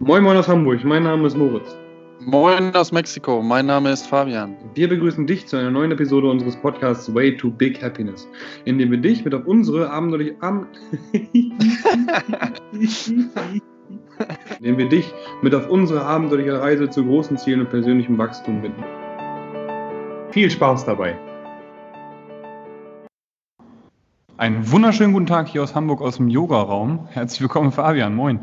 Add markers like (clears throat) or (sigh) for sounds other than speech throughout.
Moin Moin aus Hamburg, mein Name ist Moritz. Moin aus Mexiko, mein Name ist Fabian. Wir begrüßen dich zu einer neuen Episode unseres Podcasts Way to Big Happiness, in dem wir dich mit auf unsere abenteuerliche Am (laughs) indem wir dich mit auf unsere abenteuerliche Reise zu großen Zielen und persönlichem Wachstum bitten. Viel Spaß dabei! Einen wunderschönen guten Tag hier aus Hamburg aus dem Yoga-Raum. Herzlich willkommen, Fabian. Moin.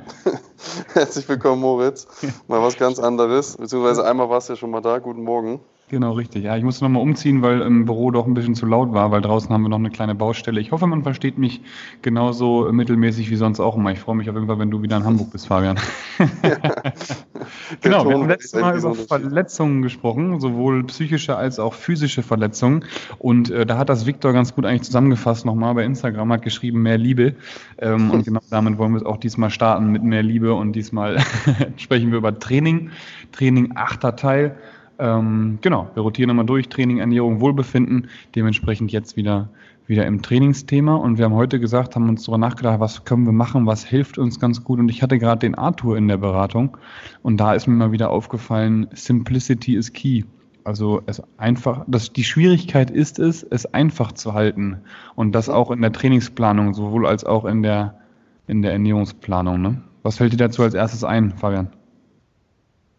(laughs) Herzlich willkommen, Moritz. Mal was ganz anderes. Beziehungsweise einmal warst du ja schon mal da. Guten Morgen. Genau, richtig. Ja, ich musste nochmal umziehen, weil im Büro doch ein bisschen zu laut war, weil draußen haben wir noch eine kleine Baustelle. Ich hoffe, man versteht mich genauso mittelmäßig wie sonst auch immer. Ich freue mich auf jeden Fall, wenn du wieder in Hamburg bist, Fabian. (laughs) genau, wir haben letztes Mal über Verletzungen gesprochen, sowohl psychische als auch physische Verletzungen. Und äh, da hat das Victor ganz gut eigentlich zusammengefasst nochmal bei Instagram, hat geschrieben, mehr Liebe. Ähm, und (laughs) genau damit wollen wir es auch diesmal starten mit mehr Liebe. Und diesmal (laughs) sprechen wir über Training. Training achter Teil. Ähm, genau, wir rotieren immer durch, Training, Ernährung, Wohlbefinden, dementsprechend jetzt wieder, wieder im Trainingsthema. Und wir haben heute gesagt, haben uns darüber nachgedacht, was können wir machen, was hilft uns ganz gut. Und ich hatte gerade den Arthur in der Beratung und da ist mir mal wieder aufgefallen, Simplicity is key. Also es einfach, das, die Schwierigkeit ist es, es einfach zu halten. Und das auch in der Trainingsplanung, sowohl als auch in der, in der Ernährungsplanung. Ne? Was fällt dir dazu als erstes ein, Fabian?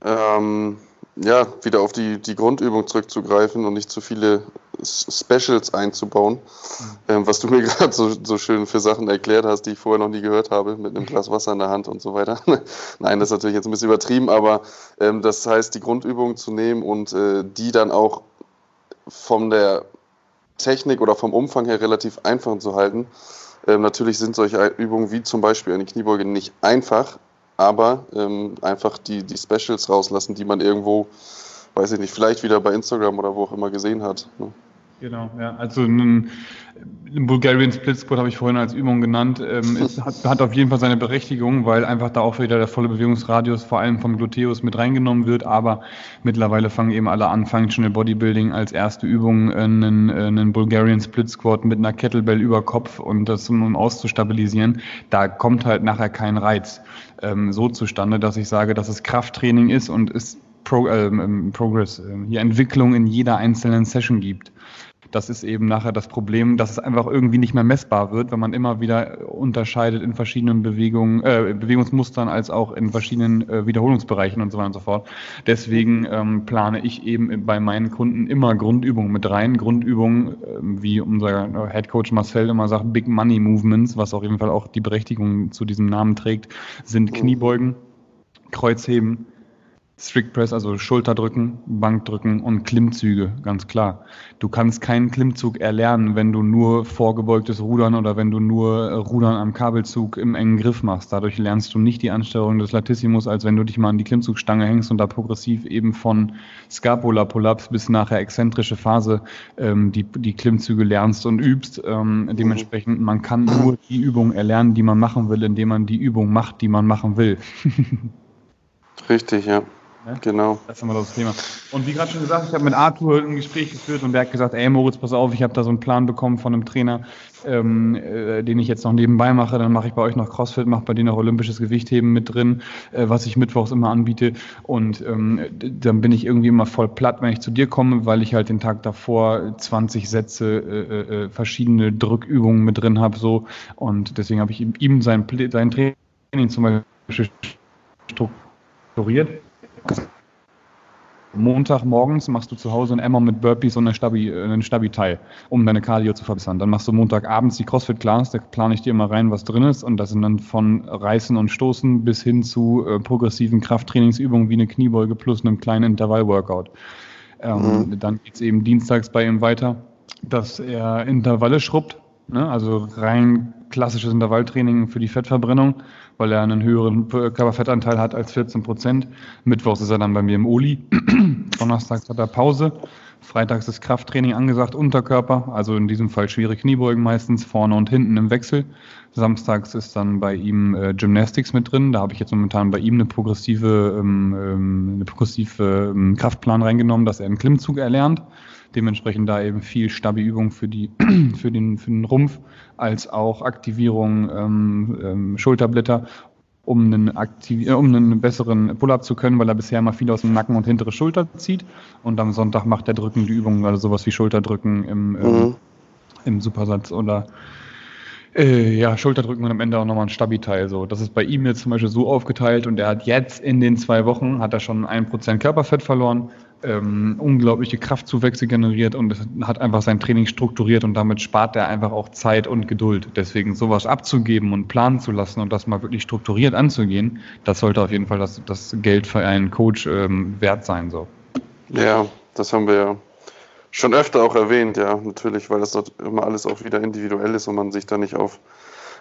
Ähm, ja, wieder auf die, die Grundübung zurückzugreifen und nicht zu viele Specials einzubauen, mhm. ähm, was du mir (laughs) gerade so, so schön für Sachen erklärt hast, die ich vorher noch nie gehört habe, mit einem Glas Wasser in der Hand und so weiter. (laughs) Nein, das ist natürlich jetzt ein bisschen übertrieben, aber ähm, das heißt, die Grundübung zu nehmen und äh, die dann auch von der Technik oder vom Umfang her relativ einfach zu halten. Ähm, natürlich sind solche Übungen wie zum Beispiel eine Kniebeuge nicht einfach, aber ähm, einfach die, die Specials rauslassen, die man irgendwo, weiß ich nicht, vielleicht wieder bei Instagram oder wo auch immer gesehen hat. Ne? Genau, ja. Also ein, ein Bulgarian Split Squat habe ich vorhin als Übung genannt. Ähm, es (laughs) hat, hat, auf jeden Fall seine Berechtigung, weil einfach da auch wieder der volle Bewegungsradius vor allem vom Gluteus mit reingenommen wird. Aber mittlerweile fangen eben alle an, Functional Bodybuilding als erste Übung einen, einen Bulgarian Split Squat mit einer Kettlebell über Kopf und das um auszustabilisieren. Da kommt halt nachher kein Reiz ähm, so zustande, dass ich sage, dass es Krafttraining ist und es Pro, äh, Progress, äh, hier Entwicklung in jeder einzelnen Session gibt. Das ist eben nachher das Problem, dass es einfach irgendwie nicht mehr messbar wird, wenn man immer wieder unterscheidet in verschiedenen Bewegungen, äh, Bewegungsmustern als auch in verschiedenen äh, Wiederholungsbereichen und so weiter und so fort. Deswegen ähm, plane ich eben bei meinen Kunden immer Grundübungen mit rein. Grundübungen, äh, wie unser Head Coach Marcel immer sagt, Big Money Movements, was auf jeden Fall auch die Berechtigung zu diesem Namen trägt, sind mhm. Kniebeugen, Kreuzheben, Strict Press, also Schulterdrücken, Bankdrücken und Klimmzüge, ganz klar. Du kannst keinen Klimmzug erlernen, wenn du nur vorgebeugtes Rudern oder wenn du nur Rudern am Kabelzug im engen Griff machst. Dadurch lernst du nicht die Ansteuerung des Latissimus, als wenn du dich mal an die Klimmzugstange hängst und da progressiv eben von Scapula-Pull-Ups bis nachher exzentrische Phase ähm, die, die Klimmzüge lernst und übst. Ähm, dementsprechend, man kann nur die Übung erlernen, die man machen will, indem man die Übung macht, die man machen will. (laughs) Richtig, ja. Ne? Genau. Das ist immer das Thema. Und wie gerade schon gesagt, ich habe mit Arthur ein Gespräch geführt und der hat gesagt, ey Moritz, pass auf, ich habe da so einen Plan bekommen von einem Trainer, ähm, äh, den ich jetzt noch nebenbei mache. Dann mache ich bei euch noch CrossFit, mache bei dir noch olympisches Gewichtheben mit drin, äh, was ich mittwochs immer anbiete. Und ähm, dann bin ich irgendwie immer voll platt, wenn ich zu dir komme, weil ich halt den Tag davor 20 Sätze äh, äh, verschiedene Drückübungen mit drin habe. So. Und deswegen habe ich ihm sein, sein Training zum Beispiel strukturiert Montagmorgens machst du zu Hause ein Emmer mit Burpees und Stabi, äh, einen Stabi-Teil, um deine Cardio zu verbessern. Dann machst du Montagabends die CrossFit-Class, da plane ich dir immer rein, was drin ist. Und das sind dann von Reißen und Stoßen bis hin zu äh, progressiven Krafttrainingsübungen wie eine Kniebeuge plus einem kleinen Intervall-Workout. Ähm, mhm. Dann geht es eben dienstags bei ihm weiter, dass er Intervalle schrubbt, ne? also rein klassisches Intervalltraining für die Fettverbrennung weil er einen höheren Körperfettanteil hat als 14 Prozent. Mittwochs ist er dann bei mir im Oli. (clears throat) Donnerstags hat er Pause. Freitags ist Krafttraining angesagt, Unterkörper, also in diesem Fall schwere Kniebeugen meistens, vorne und hinten im Wechsel. Samstags ist dann bei ihm äh, Gymnastics mit drin. Da habe ich jetzt momentan bei ihm eine progressive, ähm, ähm eine progressive ähm, Kraftplan reingenommen, dass er einen Klimmzug erlernt. Dementsprechend da eben viel Stabi-Übung für, (clears throat) für, den, für den Rumpf, als auch Aktivierung ähm, ähm, Schulterblätter um einen, aktiv, äh, um einen besseren Pull-up zu können, weil er bisher immer viel aus dem Nacken und hintere Schulter zieht. Und am Sonntag macht er drückende Übungen, also sowas wie Schulterdrücken im, mhm. im, im Supersatz oder äh, ja, Schulterdrücken und am Ende auch nochmal ein Stabi-Teil. So. Das ist bei ihm jetzt zum Beispiel so aufgeteilt und er hat jetzt in den zwei Wochen hat er schon ein Prozent Körperfett verloren, ähm, unglaubliche Kraftzuwächse generiert und hat einfach sein Training strukturiert und damit spart er einfach auch Zeit und Geduld. Deswegen sowas abzugeben und planen zu lassen und das mal wirklich strukturiert anzugehen, das sollte auf jeden Fall das, das Geld für einen Coach ähm, wert sein. So. Ja, das haben wir ja schon öfter auch erwähnt, ja, natürlich, weil das dort immer alles auch wieder individuell ist und man sich da nicht auf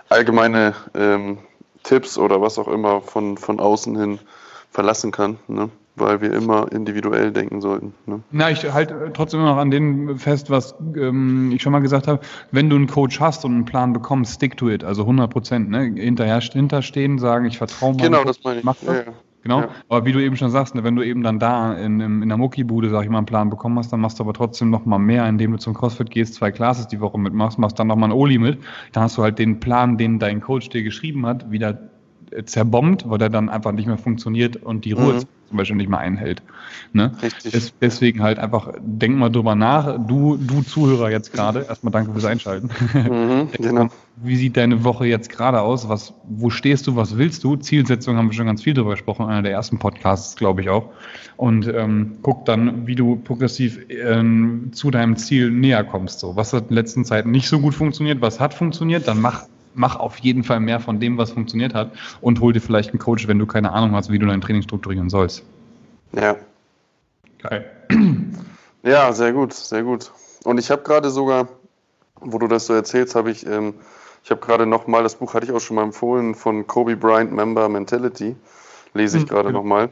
allgemeine ähm, Tipps oder was auch immer von, von außen hin verlassen kann. Ne? Weil wir immer individuell denken sollten. Ne? Na, ich halte trotzdem noch an dem fest, was ähm, ich schon mal gesagt habe. Wenn du einen Coach hast und einen Plan bekommst, stick to it, also 100 Prozent. Ne? Hinterher hinterstehen, sagen, ich vertraue mal. Genau, das meine ich. Mach das. Ja, ja. Genau, ja. aber wie du eben schon sagst, ne, wenn du eben dann da in, in der Muckibude, sag ich mal, einen Plan bekommen hast, dann machst du aber trotzdem noch mal mehr, indem du zum CrossFit gehst, zwei Classes die Woche mitmachst, machst dann noch mal ein Oli mit, dann hast du halt den Plan, den dein Coach dir geschrieben hat, wieder zerbombt, weil der dann einfach nicht mehr funktioniert und die Ruhe mhm zum Beispiel nicht mehr einhält. Ne? Richtig. Des, deswegen halt einfach, denk mal drüber nach. Du, du Zuhörer jetzt gerade, erstmal danke fürs Einschalten. Mhm, (laughs) genau. Wie sieht deine Woche jetzt gerade aus? Was, wo stehst du? Was willst du? Zielsetzung haben wir schon ganz viel drüber gesprochen, einer der ersten Podcasts, glaube ich auch. Und ähm, guck dann, wie du progressiv ähm, zu deinem Ziel näher kommst. So, was hat in den letzten Zeiten nicht so gut funktioniert? Was hat funktioniert? Dann mach mach auf jeden Fall mehr von dem, was funktioniert hat und hol dir vielleicht einen Coach, wenn du keine Ahnung hast, wie du dein Training strukturieren sollst. Ja. Geil. (clears throat) Ja, sehr gut, sehr gut. Und ich habe gerade sogar, wo du das so erzählst, habe ich, ähm, ich habe gerade nochmal, das Buch hatte ich auch schon mal empfohlen, von Kobe Bryant, Member Mentality, lese ich hm, gerade genau. nochmal.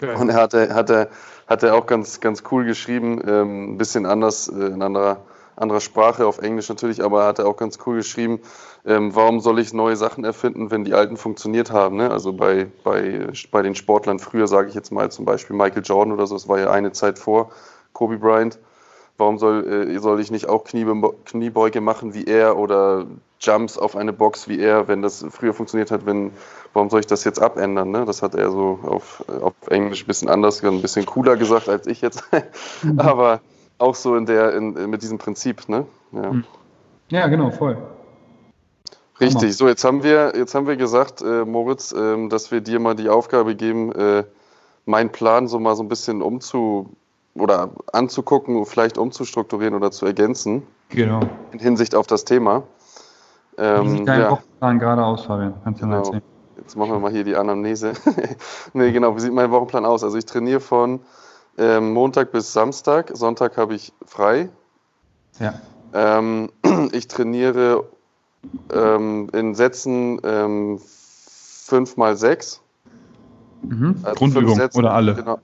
Und er hatte, hatte, hat er auch ganz, ganz cool geschrieben, ähm, ein bisschen anders, äh, in anderer anderer Sprache, auf Englisch natürlich, aber er hat er auch ganz cool geschrieben, ähm, warum soll ich neue Sachen erfinden, wenn die alten funktioniert haben. Ne? Also bei, bei, bei den Sportlern früher, sage ich jetzt mal zum Beispiel Michael Jordan oder so, das war ja eine Zeit vor Kobe Bryant. Warum soll, äh, soll ich nicht auch Kniebe, Kniebeuge machen wie er oder Jumps auf eine Box wie er, wenn das früher funktioniert hat, wenn, warum soll ich das jetzt abändern? Ne? Das hat er so auf, auf Englisch ein bisschen anders, ein bisschen cooler gesagt als ich jetzt. (laughs) Aber auch so in der, in, mit diesem Prinzip, ne? Ja, hm. ja genau, voll. Richtig, so jetzt haben wir, jetzt haben wir gesagt, äh, Moritz, äh, dass wir dir mal die Aufgabe geben, äh, meinen Plan so mal so ein bisschen umzu oder anzugucken, vielleicht umzustrukturieren oder zu ergänzen. Genau. In Hinsicht auf das Thema. Ähm, Wie sieht dein ja. Wochenplan gerade aus, Fabian? Kannst du genau. mal erzählen? Jetzt machen wir mal hier die Anamnese. (laughs) nee, genau, wie sieht mein Wochenplan aus? Also ich trainiere von ähm, Montag bis Samstag. Sonntag habe ich frei. Ja. Ähm, (clears throat) ich trainiere ähm, in Sätzen ähm, 5 mal 6. Mhm. Also Grundübung Sätze, oder alle? Genau.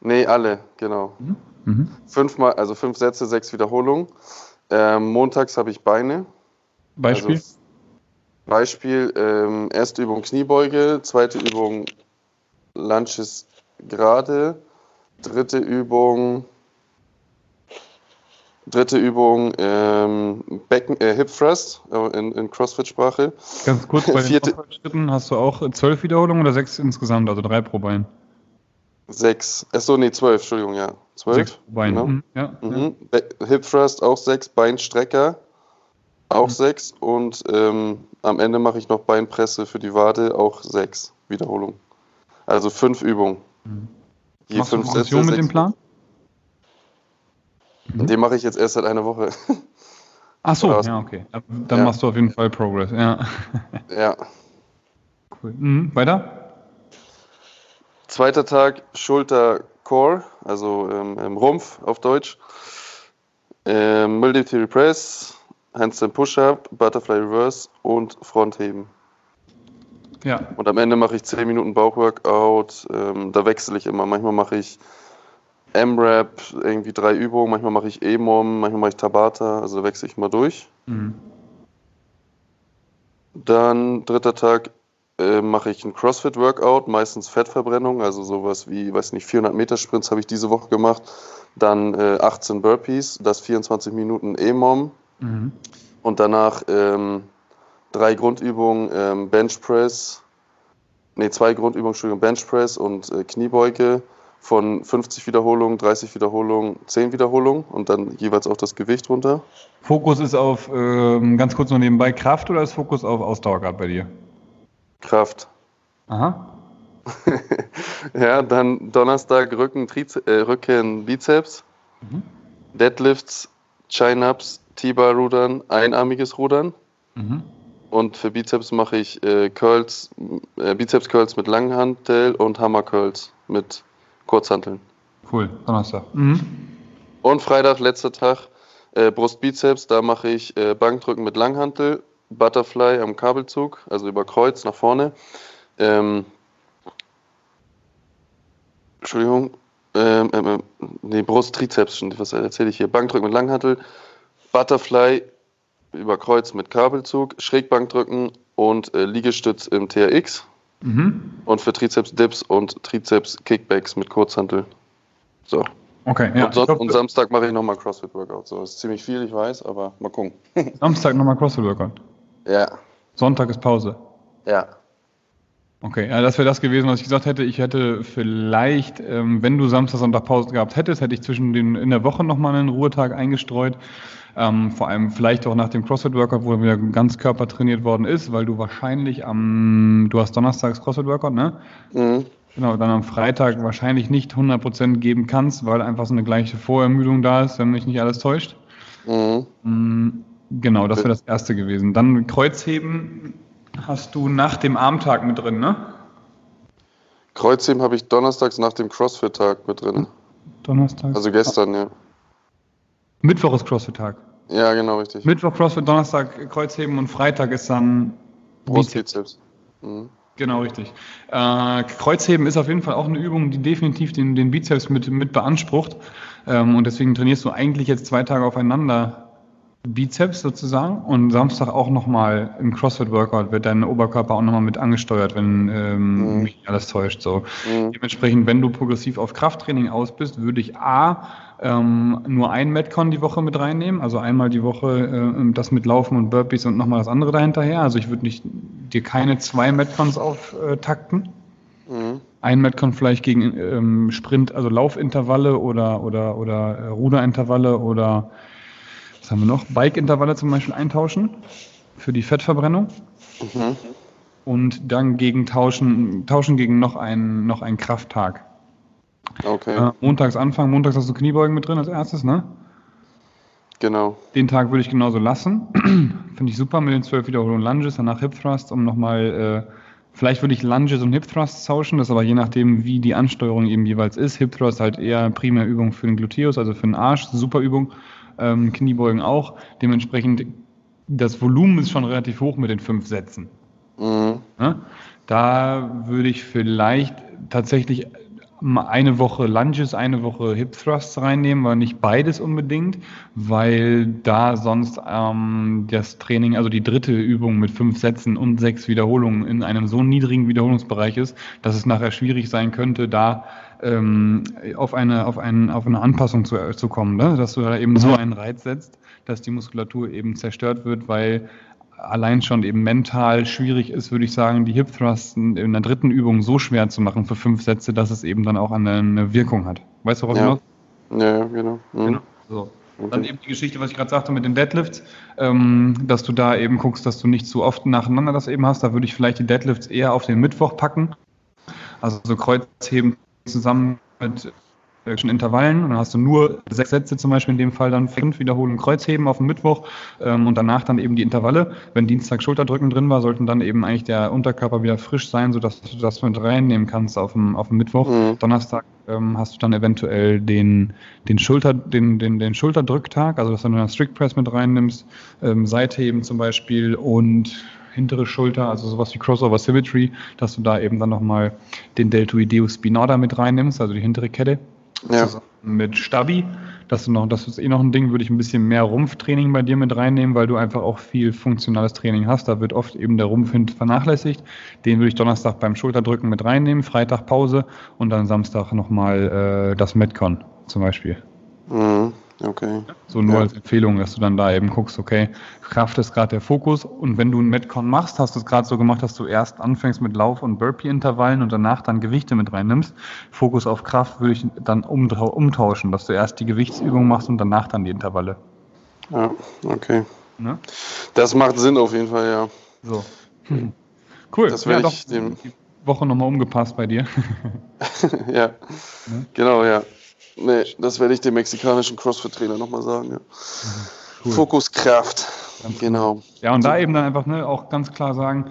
Nee, alle, genau. Mhm. Mhm. Fünfmal, also fünf Sätze, sechs Wiederholungen. Ähm, montags habe ich Beine. Beispiel? Also Beispiel, ähm, erste Übung Kniebeuge, zweite Übung Lunches gerade, dritte Übung, dritte Übung ähm, Becken, äh, Hip Thrust äh, in, in CrossFit-Sprache. Ganz kurz, bei den Schritten hast du auch zwölf Wiederholungen oder sechs insgesamt, also drei pro Bein? Sechs. Achso, nee, zwölf, Entschuldigung, ja. Zwölf. Sechs pro Bein. Genau. Mhm, ja, mhm. ja. Hip Thrust auch sechs, Beinstrecker auch mhm. sechs und ähm, am Ende mache ich noch Beinpresse für die Wade, auch sechs Wiederholungen. Also fünf Übungen. Mhm. Je Machst fünf du Sätze, mit dem Plan? Mhm. Den mache ich jetzt erst seit einer Woche. Ach so, ja, okay. Dann ja. machst du auf jeden Fall Progress, ja. (laughs) Ja. Cool. Mhm, weiter? Zweiter Tag Schulter Core, also ähm, Rumpf auf Deutsch. Ähm, Military Press, Handstand Push-Up, Butterfly Reverse und Frontheben. Ja. Und am Ende mache ich 10 Minuten Bauchworkout. Ähm, da wechsle ich immer. Manchmal mache ich M-Rap, irgendwie drei Übungen. Manchmal mache ich E-Mom, manchmal mache ich Tabata. Also wechsle ich mal durch. Mhm. Dann dritter Tag äh, mache ich ein CrossFit-Workout, meistens Fettverbrennung, also sowas wie, weiß nicht, 400 Meter Sprints habe ich diese Woche gemacht. Dann äh, 18 Burpees, das 24 Minuten E-Mom. Mhm. Und danach ähm, drei Grundübungen, ähm, Bench Press, nee, zwei Grundübungen, Bench Press und äh, Kniebeuge von 50 Wiederholungen, 30 Wiederholungen, 10 Wiederholungen und dann jeweils auch das Gewicht runter. Fokus ist auf, ähm, ganz kurz noch nebenbei, Kraft oder ist Fokus auf Ausdauer gerade bei dir? Kraft. Aha. (laughs) ja, dann Donnerstag Rücken, Triz äh, Rücken, Bizeps, mhm. Deadlifts, Chin-Ups, T-Bar-Rudern, einarmiges Rudern. Mhm. Und für Bizeps mache ich äh, Curls, äh, Bizeps-Curls mit Langhantel und Hammer-Curls mit Kurzhanteln. Cool, Donnerstag. Mhm. Und Freitag, letzter Tag, äh, Brust-Bizeps, da mache ich äh, Bankdrücken mit Langhantel, Butterfly am Kabelzug, also über Kreuz nach vorne. Ähm, Entschuldigung, ähm, ähm, ähm nee, Brust-Trizeps, was erzähle ich hier? Bankdrücken mit Langhantel, Butterfly über Kreuz mit Kabelzug, Schrägbankdrücken und äh, Liegestütz im TRX. Mhm. Und für Trizeps Dips und Trizeps Kickbacks mit Kurzhantel. So. Okay, ja. Und, so, glaub, und Samstag mache ich nochmal CrossFit Workout. So, das ist ziemlich viel, ich weiß, aber mal gucken. (laughs) Samstag nochmal CrossFit Workout. Ja. Sonntag ist Pause. Ja. Okay, ja, das wäre das gewesen, was ich gesagt hätte. Ich hätte vielleicht, ähm, wenn du Samstag, Sonntag Pause gehabt hättest, hätte ich zwischen den in der Woche nochmal einen Ruhetag eingestreut. Ähm, vor allem vielleicht auch nach dem CrossFit-Workout, wo wieder ganz Körper trainiert worden ist, weil du wahrscheinlich am, du hast donnerstags CrossFit-Workout, ne? Mhm. Genau, dann am Freitag wahrscheinlich nicht 100% geben kannst, weil einfach so eine gleiche Vorermüdung da ist, wenn mich nicht alles täuscht. Mhm. Mm, genau, das wäre das erste gewesen. Dann Kreuzheben hast du nach dem Armtag mit drin, ne? Kreuzheben habe ich donnerstags nach dem CrossFit-Tag mit drin. Donnerstag? Also gestern, ja. Mittwoch ist CrossFit-Tag. Ja, genau, richtig. Mittwoch CrossFit, Donnerstag Kreuzheben und Freitag ist dann Brustbizeps. Mhm. Genau, richtig. Äh, Kreuzheben ist auf jeden Fall auch eine Übung, die definitiv den, den Bizeps mit, mit beansprucht. Ähm, und deswegen trainierst du eigentlich jetzt zwei Tage aufeinander Bizeps sozusagen und Samstag auch nochmal im CrossFit-Workout wird dein Oberkörper auch nochmal mit angesteuert, wenn ähm, mhm. mich alles täuscht. So. Mhm. Dementsprechend, wenn du progressiv auf Krafttraining aus bist, würde ich A ähm, nur ein Metcon die Woche mit reinnehmen, also einmal die Woche äh, das mit Laufen und Burpees und nochmal das andere dahinterher. Also ich würde nicht dir keine zwei Metcons auftakten. Mhm. Ein Metcon vielleicht gegen ähm, Sprint, also Laufintervalle oder oder oder äh, Ruderintervalle oder was haben wir noch? Bike-Intervalle zum Beispiel eintauschen für die Fettverbrennung. Mhm. Und dann gegen tauschen, tauschen gegen noch einen, noch einen Krafttag. Okay. Äh, montags Anfang, montags hast du Kniebeugen mit drin als erstes, ne? Genau. Den Tag würde ich genauso lassen. (clears throat) Finde ich super mit den 12 Wiederholungen Lunges, danach Hip Thrust, um nochmal, äh, vielleicht würde ich Lunges und Hip Thrusts tauschen, das ist aber je nachdem, wie die Ansteuerung eben jeweils ist. Hip Thrust halt eher primär Übung für den Gluteus, also für den Arsch, super Übung. Ähm, Kniebeugen auch. Dementsprechend, das Volumen ist schon relativ hoch mit den fünf Sätzen. Mhm. Ja? Da würde ich vielleicht tatsächlich eine Woche Lunges, eine Woche Hip Thrusts reinnehmen, aber nicht beides unbedingt, weil da sonst ähm, das Training, also die dritte Übung mit fünf Sätzen und sechs Wiederholungen in einem so niedrigen Wiederholungsbereich ist, dass es nachher schwierig sein könnte, da ähm, auf, eine, auf, einen, auf eine Anpassung zu, zu kommen, ne? dass du da eben so einen Reiz setzt, dass die Muskulatur eben zerstört wird, weil allein schon eben mental schwierig ist, würde ich sagen, die Hip Thrusts in der dritten Übung so schwer zu machen für fünf Sätze, dass es eben dann auch eine Wirkung hat. Weißt du, worauf ja. ich Ja, genau. Mhm. genau. So. Okay. Dann eben die Geschichte, was ich gerade sagte mit den Deadlifts, ähm, dass du da eben guckst, dass du nicht zu oft nacheinander das eben hast. Da würde ich vielleicht die Deadlifts eher auf den Mittwoch packen. Also so Kreuzheben zusammen mit schon Intervallen und dann hast du nur sechs Sätze zum Beispiel in dem Fall dann fünf Wiederholungen Kreuzheben auf dem Mittwoch ähm, und danach dann eben die Intervalle. Wenn Dienstag Schulterdrücken drin war, sollten dann eben eigentlich der Unterkörper wieder frisch sein, sodass du das mit reinnehmen kannst auf dem, auf dem Mittwoch. Mhm. Donnerstag ähm, hast du dann eventuell den, den, Schulter, den, den, den Schulterdrücktag, also dass du dann Strict Press mit reinnimmst, ähm, Seitheben zum Beispiel und hintere Schulter, also sowas wie Crossover Symmetry, dass du da eben dann nochmal den Deltoideus spinoda mit reinnimmst, also die hintere Kette. Ja. Mit Stabi. Das ist, noch, das ist eh noch ein Ding, würde ich ein bisschen mehr Rumpftraining bei dir mit reinnehmen, weil du einfach auch viel funktionales Training hast. Da wird oft eben der Rumpf vernachlässigt. Den würde ich Donnerstag beim Schulterdrücken mit reinnehmen, Freitag Pause und dann Samstag nochmal äh, das Metcon zum Beispiel. Mhm. Okay. So nur ja. als Empfehlung, dass du dann da eben guckst, okay, Kraft ist gerade der Fokus und wenn du einen Metcon machst, hast du es gerade so gemacht, dass du erst anfängst mit Lauf- und Burpee-Intervallen und danach dann Gewichte mit reinnimmst. Fokus auf Kraft würde ich dann umtauschen, dass du erst die Gewichtsübung machst und danach dann die Intervalle. Ja, okay. Ne? Das macht Sinn auf jeden Fall, ja. So. Hm. Cool. Das werde ja, ich dem Woche nochmal umgepasst bei dir. (laughs) ja, ne? genau, ja. Nee, das werde ich dem mexikanischen CrossFit-Trainer nochmal sagen. Ja. (laughs) Cool. Fokuskraft. Genau. Ja, und da eben dann einfach ne, auch ganz klar sagen,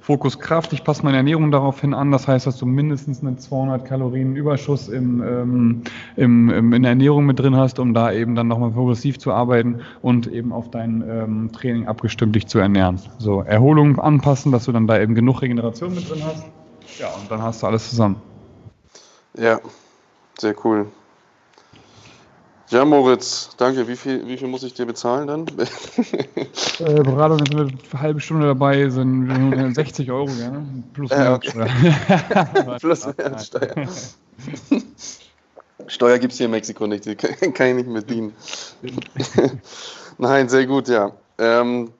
Fokus Kraft, ich passe meine Ernährung daraufhin an. Das heißt, dass du mindestens einen 200 Kalorien Überschuss im, ähm, im, im, in der Ernährung mit drin hast, um da eben dann nochmal progressiv zu arbeiten und eben auf dein ähm, Training abgestimmt dich zu ernähren. So, Erholung anpassen, dass du dann da eben genug Regeneration mit drin hast. Ja, und dann hast du alles zusammen. Ja, sehr cool. Ja, Moritz, danke. Wie viel, wie viel muss ich dir bezahlen dann? (laughs) äh, Beratung ist eine halbe Stunde dabei, sind 60 Euro gerne. Plus Mehrwertsteuer. Okay. (laughs) Plus Mehrwertsteuer. Steuer (laughs) gibt es hier in Mexiko nicht, die kann ich nicht mehr dienen. Nein, sehr gut, ja. Ähm,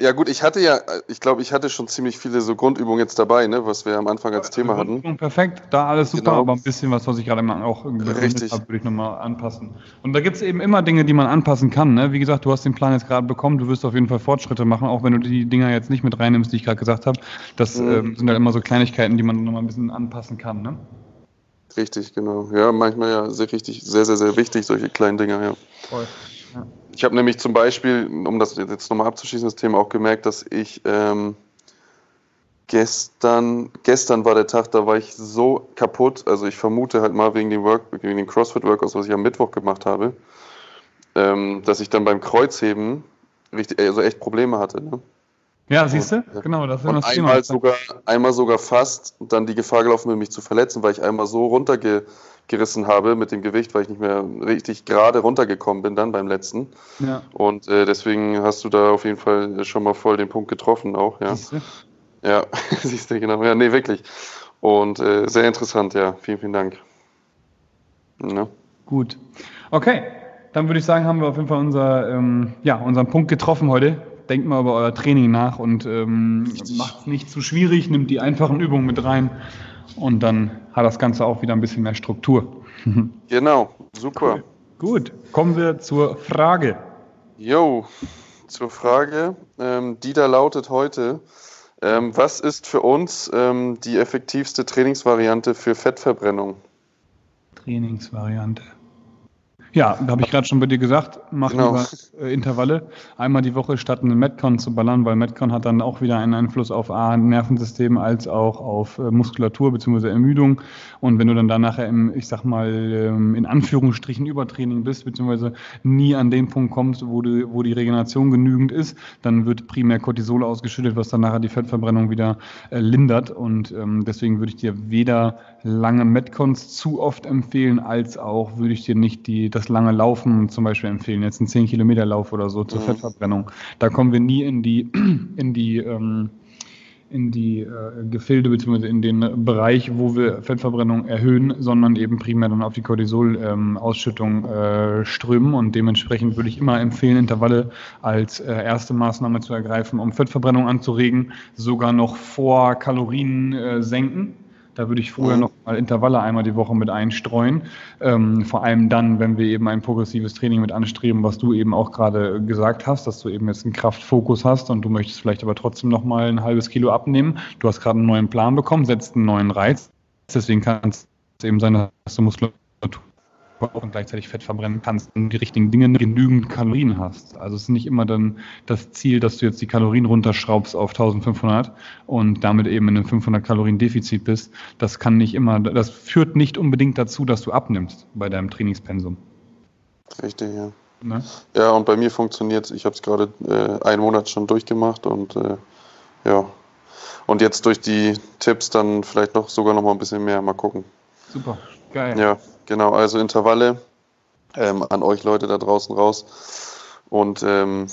ja gut, ich hatte ja, ich glaube, ich hatte schon ziemlich viele so Grundübungen jetzt dabei, ne, was wir am Anfang als Thema hatten. Perfekt, da alles super, genau. aber ein bisschen was, was ich gerade auch Richtig. habe, würde ich nochmal anpassen. Und da gibt es eben immer Dinge, die man anpassen kann. Ne? Wie gesagt, du hast den Plan jetzt gerade bekommen, du wirst auf jeden Fall Fortschritte machen, auch wenn du die Dinger jetzt nicht mit reinnimmst, die ich gerade gesagt habe. Das mhm. ähm, sind halt immer so Kleinigkeiten, die man nochmal ein bisschen anpassen kann. Ne? Richtig, genau. Ja, manchmal ja sehr richtig, sehr, sehr, sehr wichtig, solche kleinen Dinge, ja. Voll. Ja. Ich habe nämlich zum Beispiel, um das jetzt nochmal abzuschließen, das Thema auch gemerkt, dass ich ähm, gestern, gestern war der Tag, da war ich so kaputt, also ich vermute halt mal wegen dem, Work, wegen dem CrossFit-Workouts, was ich am Mittwoch gemacht habe, ähm, dass ich dann beim Kreuzheben richtig, also echt Probleme hatte. Ne? Ja, siehst du? Genau, das ist und das einmal Thema. Sogar, einmal sogar fast dann die Gefahr gelaufen bin, mich zu verletzen, weil ich einmal so runterge gerissen habe mit dem Gewicht, weil ich nicht mehr richtig gerade runtergekommen bin dann beim letzten. Ja. Und äh, deswegen hast du da auf jeden Fall schon mal voll den Punkt getroffen auch, ja. Siehst du? Ja, (laughs) siehst du, genau. Ja, nee, wirklich. Und äh, sehr interessant, ja. Vielen, vielen Dank. Ja. Gut. Okay, dann würde ich sagen, haben wir auf jeden Fall unser, ähm, ja, unseren Punkt getroffen heute. Denkt mal über euer Training nach und ähm, macht es nicht zu schwierig, nimmt die einfachen Übungen mit rein und dann hat das Ganze auch wieder ein bisschen mehr Struktur. (laughs) Genau, super. Cool. Gut, kommen wir zur Frage. Jo, zur Frage, ähm, die da lautet heute, ähm, was ist für uns ähm, die effektivste Trainingsvariante für Fettverbrennung? Trainingsvariante. Ja, da habe ich gerade schon bei dir gesagt, mach genau. lieber äh, Intervalle einmal die Woche statt einen Metcon zu ballern, weil Metcon hat dann auch wieder einen Einfluss auf A, Nervensystem als auch auf äh, Muskulatur bzw. Ermüdung. Und wenn du dann da nachher im, ich sag mal, ähm, in Anführungsstrichen Übertraining bist, beziehungsweise nie an den Punkt kommst, wo, du, wo die Regeneration genügend ist, dann wird primär Cortisol ausgeschüttet, was dann nachher die Fettverbrennung wieder äh, lindert. Und ähm, deswegen würde ich dir weder lange Metcons zu oft empfehlen, als auch würde ich dir nicht die, das lange Laufen zum Beispiel empfehlen. Jetzt ein 10 Kilometer Lauf oder so zur mhm. Fettverbrennung. Da kommen wir nie in die, (clears throat) in die, ähm, in die äh, Gefilde bzw. in den Bereich, wo wir Fettverbrennung erhöhen, sondern eben primär dann auf die Cortisol-Ausschüttung ähm, äh, strömen. Und dementsprechend würde ich immer empfehlen, Intervalle als äh, erste Maßnahme zu ergreifen, um Fettverbrennung anzuregen, sogar noch vor Kalorien äh, senken da würde ich vorher mhm. noch mal Intervalle einmal die Woche mit einstreuen. Ähm, vor allem dann, wenn wir eben ein progressives Training mit anstreben, was du eben auch gerade gesagt hast, dass du eben jetzt einen Kraftfokus hast und du möchtest vielleicht aber trotzdem noch mal ein halbes Kilo abnehmen. Du hast gerade einen neuen Plan bekommen, setzt einen neuen Reiz. Deswegen kann es eben sein, dass du Muskulatur und gleichzeitig Fett verbrennen kannst und die richtigen Dinge genügend Kalorien hast. Also es ist nicht immer dann das Ziel, dass du jetzt die Kalorien runterschraubst auf 1500 und damit eben in einem 500 Kalorien Defizit bist. Das kann nicht immer, das führt nicht unbedingt dazu, dass du abnimmst bei deinem Trainingspensum. Richtig, ja. Ne? Ja, und bei mir funktioniert es. Ich habe es gerade äh, einen Monat schon durchgemacht und äh, ja. Und jetzt durch die Tipps dann vielleicht noch sogar noch mal ein bisschen mehr. Mal gucken. Super, geil. Ja, Genau, also Intervalle ähm, an euch Leute da draußen raus. Und ähm,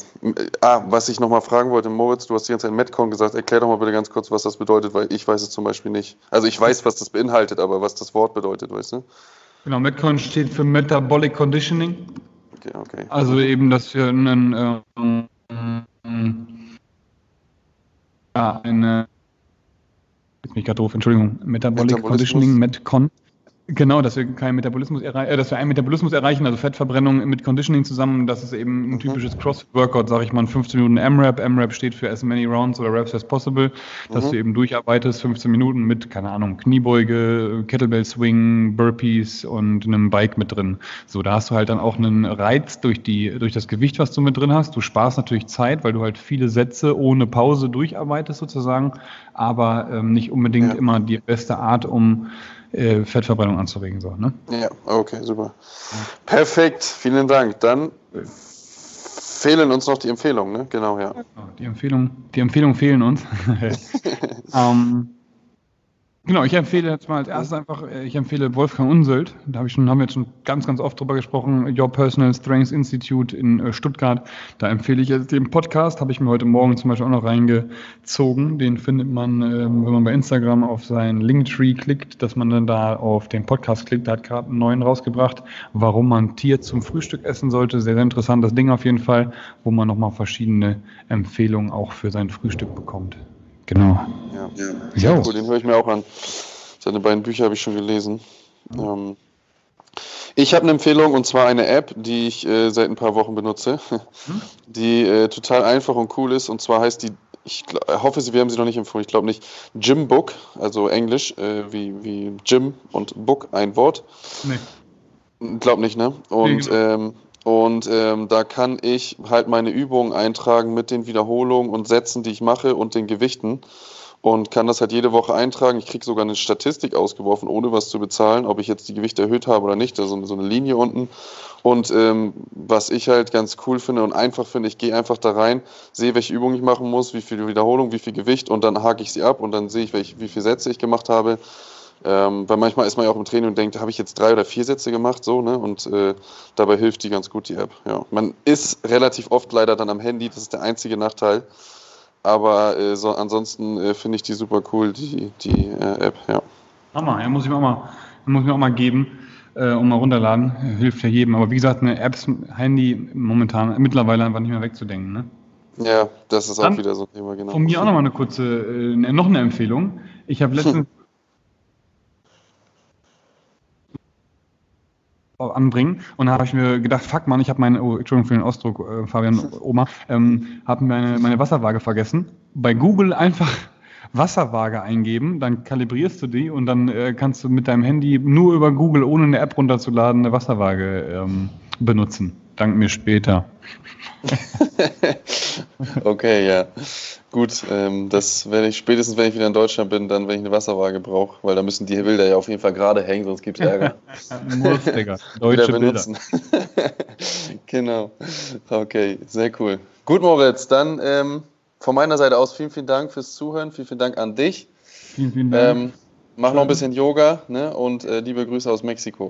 ah, was ich nochmal fragen wollte, Moritz, du hast die ganze Zeit Metcon gesagt. Erklär doch mal bitte ganz kurz, was das bedeutet, weil ich weiß es zum Beispiel nicht. Also ich weiß, was das beinhaltet, aber was das Wort bedeutet, weißt du? Genau, Metcon steht für Metabolic Conditioning. okay. Also eben, dass wir einen, ähm, ja, eine, jetzt bin ich gerade doof, Entschuldigung, Metabolic Conditioning, Metcon, Genau, dass wir keinen Metabolismus erreichen, äh, dass wir einen Metabolismus erreichen, also Fettverbrennung mit Conditioning zusammen. Das ist eben ein mhm. typisches CrossFit-Workout, sage ich mal, 15 Minuten M-Rap. M-Rap steht für as many rounds oder reps as possible, dass mhm. du eben durcharbeitest, 15 Minuten mit, keine Ahnung, Kniebeuge, Kettlebell Swing, Burpees und einem Bike mit drin. So, da hast du halt dann auch einen Reiz durch die, durch das Gewicht, was du mit drin hast. Du sparst natürlich Zeit, weil du halt viele Sätze ohne Pause durcharbeitest sozusagen, aber ähm, nicht unbedingt ja. immer die beste Art, um äh, Fettverbrennung anzuregen. So, ne? Ja, okay, super. Perfekt, vielen Dank. Dann fehlen uns noch die Empfehlungen, ne? Genau, ja. Die Empfehlungen, die Empfehlungen fehlen uns. (laughs) (laughs) ähm, Genau, ich empfehle jetzt mal als erstes einfach, äh, ich empfehle Wolfgang Unseld. Da habe ich schon, haben wir jetzt schon ganz, ganz oft drüber gesprochen. Your Personal Strengths Institute in äh, Stuttgart. Da empfehle ich jetzt den Podcast, habe ich mir heute Morgen zum Beispiel auch noch reingezogen. Den findet man, ähm, wenn man bei Instagram auf seinen Linktree klickt, dass man dann da auf den Podcast klickt. Da hat gerade einen neuen rausgebracht, warum man Tier zum Frühstück essen sollte. Sehr, sehr interessantes Ding auf jeden Fall, wo man nochmal verschiedene Empfehlungen auch für sein Frühstück bekommt. Genau. Ja, ja. ja cool, den höre ich mir auch an. Seine beiden Bücher habe ich schon gelesen. Ähm, ich habe eine Empfehlung und zwar eine App, die ich äh, seit ein paar Wochen benutze, hm? (laughs) die äh, total einfach und cool ist. Und zwar heißt die, ich glaub, hoffe, wir haben sie noch nicht empfohlen, ich glaube nicht, Gym Book, also Englisch, äh, wie, wie Gym und Book, ein Wort. Nee. Glaub nicht, ne? Und nee, genau. ähm, und ähm, da kann ich halt meine Übungen eintragen mit den Wiederholungen und Sätzen, die ich mache und den Gewichten. Und kann das halt jede Woche eintragen. Ich kriege sogar eine Statistik ausgeworfen, ohne was zu bezahlen, ob ich jetzt die Gewichte erhöht habe oder nicht. Da ist so eine Linie unten. Und ähm, was ich halt ganz cool finde und einfach finde, ich gehe einfach da rein, sehe, welche Übungen ich machen muss, wie viel Wiederholung, wie viel Gewicht und dann hake ich sie ab und dann sehe ich, welche, wie viele Sätze ich gemacht habe ähm, weil manchmal ist man ja auch im Training und denkt, habe ich jetzt drei oder vier Sätze gemacht, so, ne? Und äh, dabei hilft die ganz gut, die App. Ja. Man ist relativ oft leider dann am Handy, das ist der einzige Nachteil. Aber äh, so, ansonsten äh, finde ich die super cool, die, die äh, App, ja. Hammer, ja, muss ich mir auch mal, muss ich mir auch mal geben äh, und mal runterladen. Hilft ja jedem. Aber wie gesagt, eine Apps, Handy momentan mittlerweile einfach nicht mehr wegzudenken, ne? Ja, das ist Dann auch wieder so ein Thema, genau. Von mir auch nochmal eine kurze, äh, noch eine Empfehlung. Ich habe (laughs) letztens anbringen. Und da habe ich mir gedacht, fuck man, ich habe meine, oh, Entschuldigung für den Ausdruck, äh, Fabian, (laughs) Oma, ähm, habe meine, meine Wasserwaage vergessen. Bei Google einfach (laughs) Wasserwaage eingeben, dann kalibrierst du die und dann äh, kannst du mit deinem Handy nur über Google, ohne eine App runterzuladen, eine Wasserwaage ähm, benutzen. Dank mir später. (laughs) okay, ja. Gut, ähm, das werde ich spätestens, wenn ich wieder in Deutschland bin, dann, wenn ich eine Wasserwaage brauche, weil da müssen die Bilder ja auf jeden Fall gerade hängen, sonst gibt es Ärger. (laughs) Muss, Digga. (laughs) Deutsche benutzen. genau. Okay, sehr cool. Gut, Moritz, dann ähm, von meiner Seite aus vielen, vielen Dank fürs Zuhören. Vielen, vielen Dank an dich. Vielen, vielen Dank. Ähm, mach noch ein bisschen Yoga ne? und äh, liebe Grüße aus Mexiko.